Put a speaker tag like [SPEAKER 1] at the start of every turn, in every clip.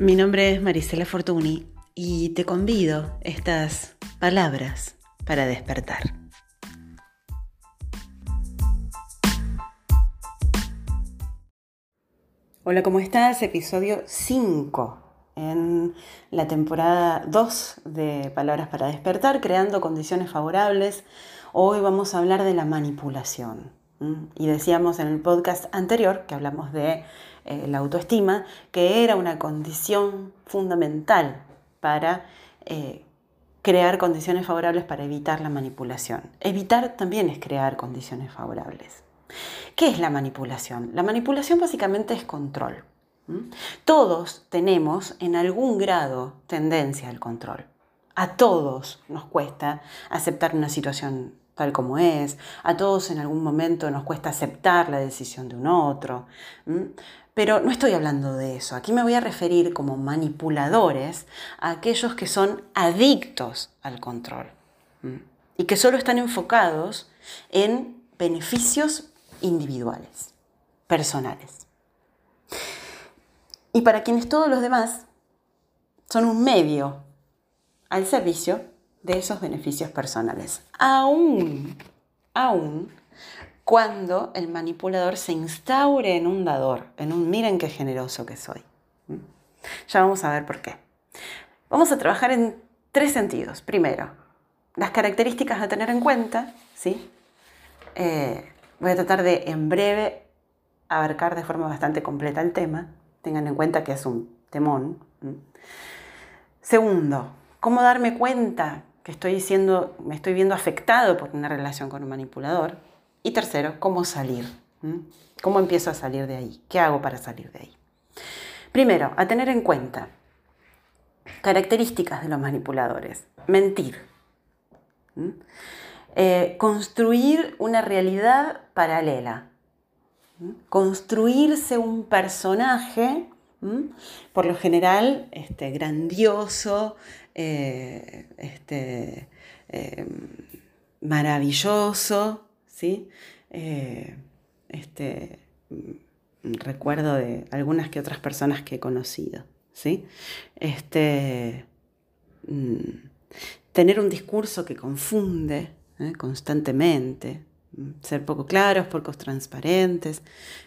[SPEAKER 1] Mi nombre es Marisela Fortuny y te convido estas palabras para despertar. Hola, ¿cómo estás? Episodio 5 en la temporada 2 de Palabras para despertar, creando condiciones favorables. Hoy vamos a hablar de la manipulación. Y decíamos en el podcast anterior que hablamos de eh, la autoestima, que era una condición fundamental para eh, crear condiciones favorables para evitar la manipulación. Evitar también es crear condiciones favorables. ¿Qué es la manipulación? La manipulación básicamente es control. Todos tenemos en algún grado tendencia al control. A todos nos cuesta aceptar una situación tal como es, a todos en algún momento nos cuesta aceptar la decisión de un otro. Pero no estoy hablando de eso. Aquí me voy a referir como manipuladores a aquellos que son adictos al control y que solo están enfocados en beneficios individuales, personales. Y para quienes todos los demás son un medio al servicio de esos beneficios personales. Aún, aún cuando el manipulador se instaure en un dador, en un miren qué generoso que soy. ¿Mm? Ya vamos a ver por qué. Vamos a trabajar en tres sentidos. Primero, las características a tener en cuenta, ¿sí? Eh, voy a tratar de en breve abarcar de forma bastante completa el tema. Tengan en cuenta que es un temón. Segundo, cómo darme cuenta que estoy siendo, me estoy viendo afectado por una relación con un manipulador. Y tercero, cómo salir. ¿Cómo empiezo a salir de ahí? ¿Qué hago para salir de ahí? Primero, a tener en cuenta características de los manipuladores. Mentir. Eh, construir una realidad paralela. Construirse un personaje, por lo general, este, grandioso, eh, este, eh, maravilloso, ¿sí? Eh, este, mm, recuerdo de algunas que otras personas que he conocido, ¿sí? Este, mm, tener un discurso que confunde ¿eh? constantemente, mm, ser poco claros, poco transparentes,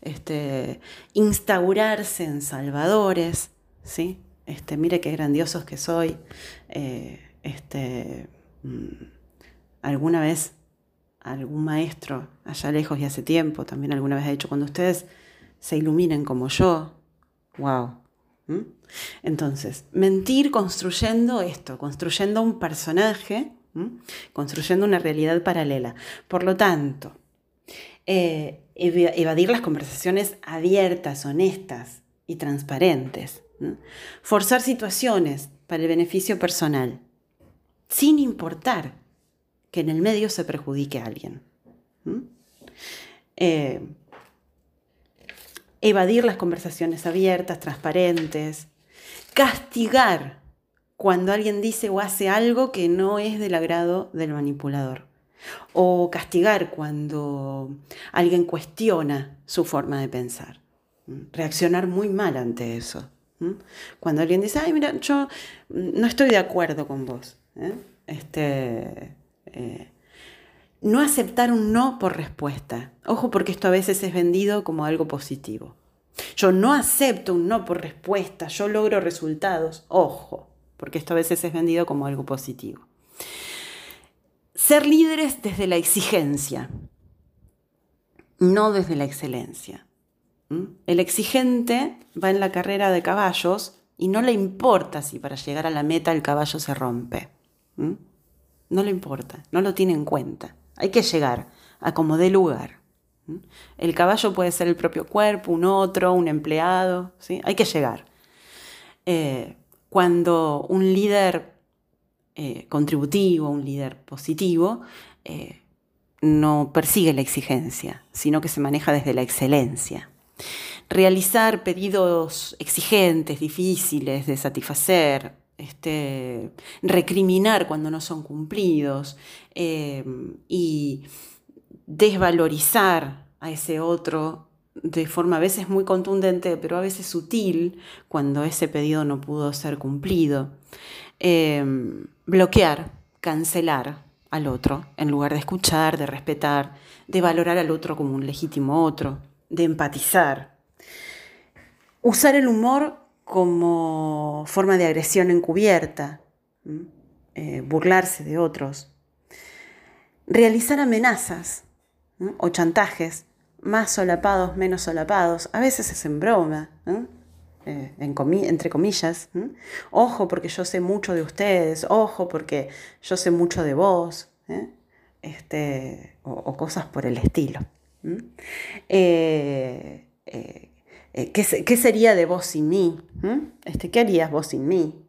[SPEAKER 1] este, instaurarse en salvadores, ¿sí? Este, mire qué grandiosos que soy. Eh, este, alguna vez algún maestro allá lejos y hace tiempo, también alguna vez ha dicho, cuando ustedes se iluminen como yo, wow. Entonces, mentir construyendo esto, construyendo un personaje, construyendo una realidad paralela. Por lo tanto, eh, evadir las conversaciones abiertas, honestas y transparentes. Forzar situaciones para el beneficio personal, sin importar que en el medio se perjudique a alguien. Eh, evadir las conversaciones abiertas, transparentes, castigar cuando alguien dice o hace algo que no es del agrado del manipulador. O castigar cuando alguien cuestiona su forma de pensar. Reaccionar muy mal ante eso. Cuando alguien dice, ay, mira, yo no estoy de acuerdo con vos. ¿eh? Este, eh, no aceptar un no por respuesta. Ojo porque esto a veces es vendido como algo positivo. Yo no acepto un no por respuesta, yo logro resultados. Ojo, porque esto a veces es vendido como algo positivo. Ser líderes desde la exigencia, no desde la excelencia. ¿Mm? El exigente va en la carrera de caballos y no le importa si para llegar a la meta el caballo se rompe. No le importa, no lo tiene en cuenta. Hay que llegar a como dé lugar. El caballo puede ser el propio cuerpo, un otro, un empleado, ¿sí? Hay que llegar. Eh, cuando un líder eh, contributivo, un líder positivo, eh, no persigue la exigencia, sino que se maneja desde la excelencia. Realizar pedidos exigentes, difíciles de satisfacer, este, recriminar cuando no son cumplidos em, y desvalorizar a ese otro de forma a veces muy contundente, pero a veces sutil, cuando ese pedido no pudo ser cumplido. Em, bloquear, cancelar al otro, en lugar de escuchar, de respetar, de valorar al otro como un legítimo otro, de empatizar. Usar el humor como forma de agresión encubierta, eh, burlarse de otros. Realizar amenazas o chantajes, más solapados, menos solapados, a veces es en broma, eh, entre comillas. Ojo porque yo sé mucho de ustedes, ojo porque yo sé mucho de vos, ¿eh? este, o, cosas por el estilo. ¿Qué, sería de vos sin mí? Este, ¿Qué harías vos sin mí?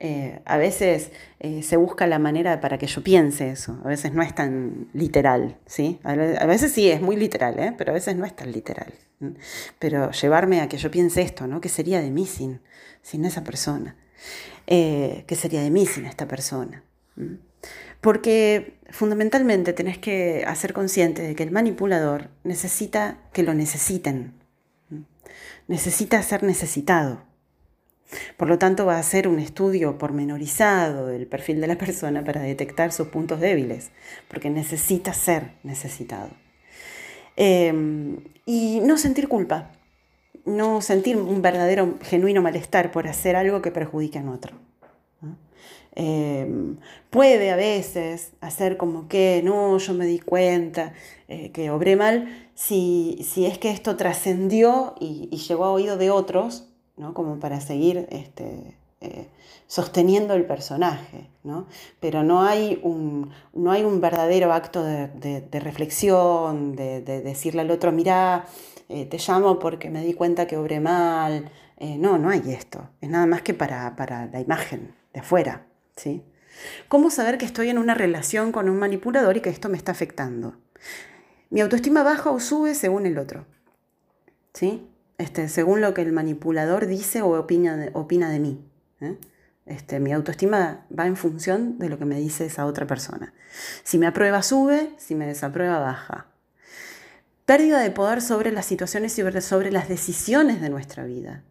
[SPEAKER 1] Eh, a veces eh, se busca la manera para que yo piense eso, a veces no es tan literal, ¿sí? A veces sí es muy literal, ¿eh? pero a veces no es tan literal. Pero llevarme a que yo piense esto, ¿no? ¿Qué sería de mí sin, sin esa persona? ¿Qué sería de mí sin esta persona? Porque fundamentalmente tenés que hacer consciente de que el manipulador necesita que lo necesiten, necesita ser necesitado. Por lo tanto, va a hacer un estudio pormenorizado del perfil de la persona para detectar sus puntos débiles, porque necesita ser necesitado. Em, y no sentir culpa, no sentir un verdadero, genuino malestar por hacer algo que perjudique a otro. Em, puede a veces hacer como que no, yo me di cuenta eh, que obré mal, si, es que esto trascendió y, llegó a oído de otros, como para seguir este, eh, sosteniendo el personaje. Pero no hay, un, no hay un verdadero acto de, reflexión, de, decirle al otro, mira, eh, te llamo porque me di cuenta que obré mal. No, no hay esto. Es nada más que para, la imagen de afuera. ¿Cómo saber que estoy en una relación con un manipulador y que esto me está afectando? Mi autoestima baja o sube según el otro. ¿Sí? Este, según lo que el manipulador dice o opina de, opina de mí. ¿eh? Este, mi autoestima va en función de lo que me dice esa otra persona. Si me aprueba, sube, si me desaprueba, baja. Pérdida de poder sobre las situaciones y sobre las decisiones de nuestra vida.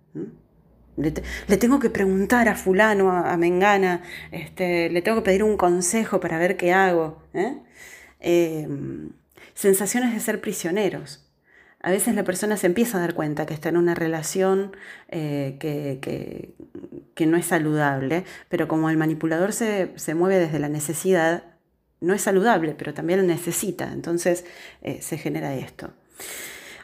[SPEAKER 1] Le, tengo que preguntar a fulano, a, Mengana, este, le tengo que pedir un consejo para ver qué hago. ¿eh? Em, sensaciones de ser prisioneros a veces la persona se empieza a dar cuenta que está en una relación eh, que, no es saludable, pero como el manipulador se, mueve desde la necesidad, no es saludable, pero también necesita, entonces eh, se genera esto.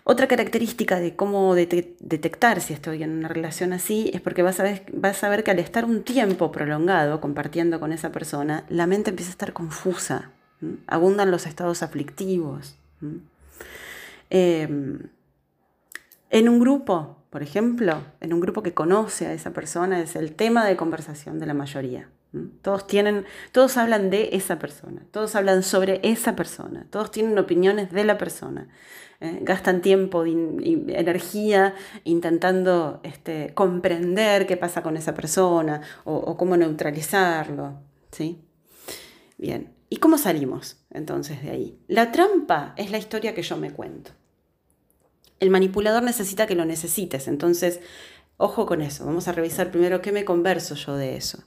[SPEAKER 1] Otra característica de cómo detectar si estoy en una relación así es porque vas a, ver, vas a que al estar un tiempo prolongado compartiendo con esa persona, la mente empieza a estar confusa, abundan los estados aflictivos. Em, en un grupo, por ejemplo, en un grupo que conoce a esa persona, es el tema de conversación de la mayoría. Todos tienen, todos hablan de esa persona, todos hablan sobre esa persona, todos tienen opiniones de la persona. ¿eh? gastan tiempo y energía intentando este, comprender qué pasa con esa persona o, o cómo neutralizarlo. ¿sí? Bien, ¿y cómo salimos entonces de ahí? La trampa es la historia que yo me cuento el manipulador necesita que lo necesites. Entonces, ojo con eso. Vamos a revisar primero qué me converso yo de eso.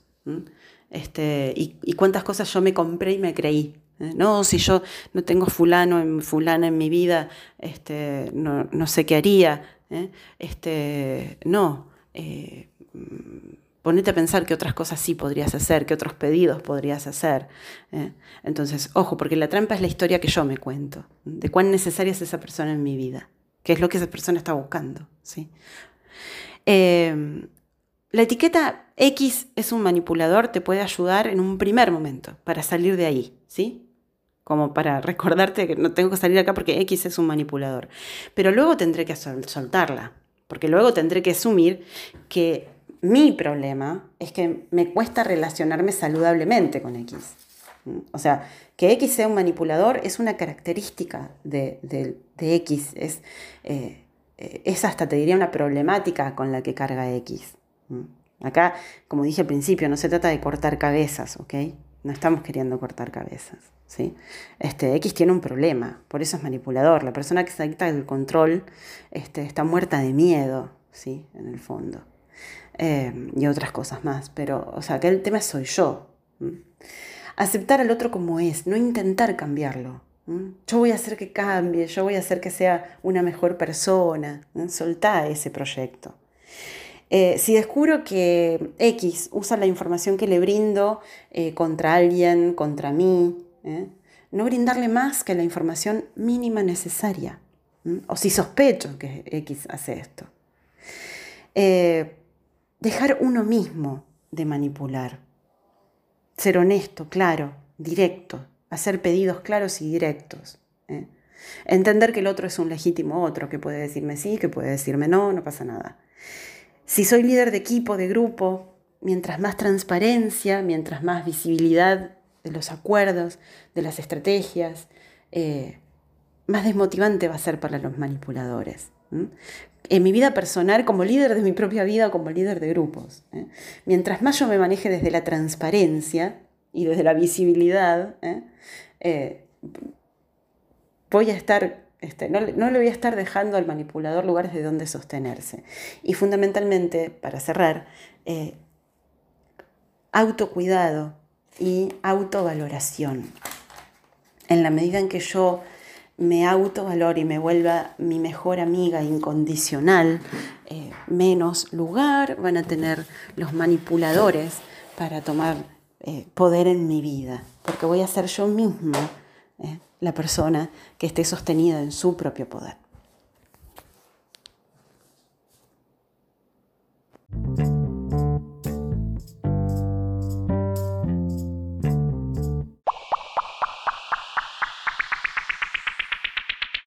[SPEAKER 1] Este, y, cuántas cosas yo me compré y me creí. ¿eh? No, si yo no tengo fulano en fulana en mi vida, este, no, sé qué haría. ¿eh? Este, no. Eh, ponete a pensar qué otras cosas sí podrías hacer, qué otros pedidos podrías hacer. Entonces, ojo, porque la trampa es la historia que yo me cuento, de cuán necesaria es esa persona en mi vida que es lo que esa persona está buscando. ¿sí? La etiqueta X es un manipulador, te puede ayudar en un primer momento para salir de ahí, ¿sí? Como para recordarte que no tengo que salir acá porque X es un manipulador. Pero luego tendré que soltarla, porque luego tendré que asumir que mi problema es que me cuesta relacionarme saludablemente con X. O sea, que X sea un manipulador es una característica de, X, es, eh, es, hasta, te diría, una problemática con la que carga X. Acá, como dije al principio, no se trata de cortar cabezas, ¿ok? No estamos queriendo cortar cabezas. ¿sí? Este, X tiene un problema, por eso es manipulador. La persona que se adicta al control este, está muerta de miedo, ¿sí? En el fondo. Eh, y otras cosas más, pero, o sea, que el tema soy yo. Aceptar al otro como es, no intentar cambiarlo. Yo voy a hacer que cambie, yo voy a hacer que sea una mejor persona. Soltá ese proyecto. Eh, si descubro que X usa la información que le brindo eh, contra alguien, contra mí, ¿eh? no brindarle más que la información mínima necesaria. O si sospecho que X hace esto. dejar uno mismo de manipular. Ser honesto, claro, directo. Hacer pedidos claros y directos. Entender que el otro es un legítimo otro, que puede decirme sí, que puede decirme no, no pasa nada. Si soy líder de equipo, de grupo, mientras más transparencia, mientras más visibilidad de los acuerdos, de las estrategias, eh, más desmotivante va a ser para los manipuladores. En mi vida personal, como líder de mi propia vida, como líder de grupos. ¿eh? Mientras más yo me maneje desde la transparencia y desde la visibilidad, ¿eh? voy a estar este, no, le voy a estar dejando al manipulador lugares de donde sostenerse. Y fundamentalmente, para cerrar, eh, autocuidado y autovaloración. En la medida en que yo me autovalore y me vuelva mi mejor amiga incondicional, eh, menos lugar van a tener los manipuladores para tomar eh, poder en mi vida, porque voy a ser yo misma la persona que esté sostenida en su propio poder.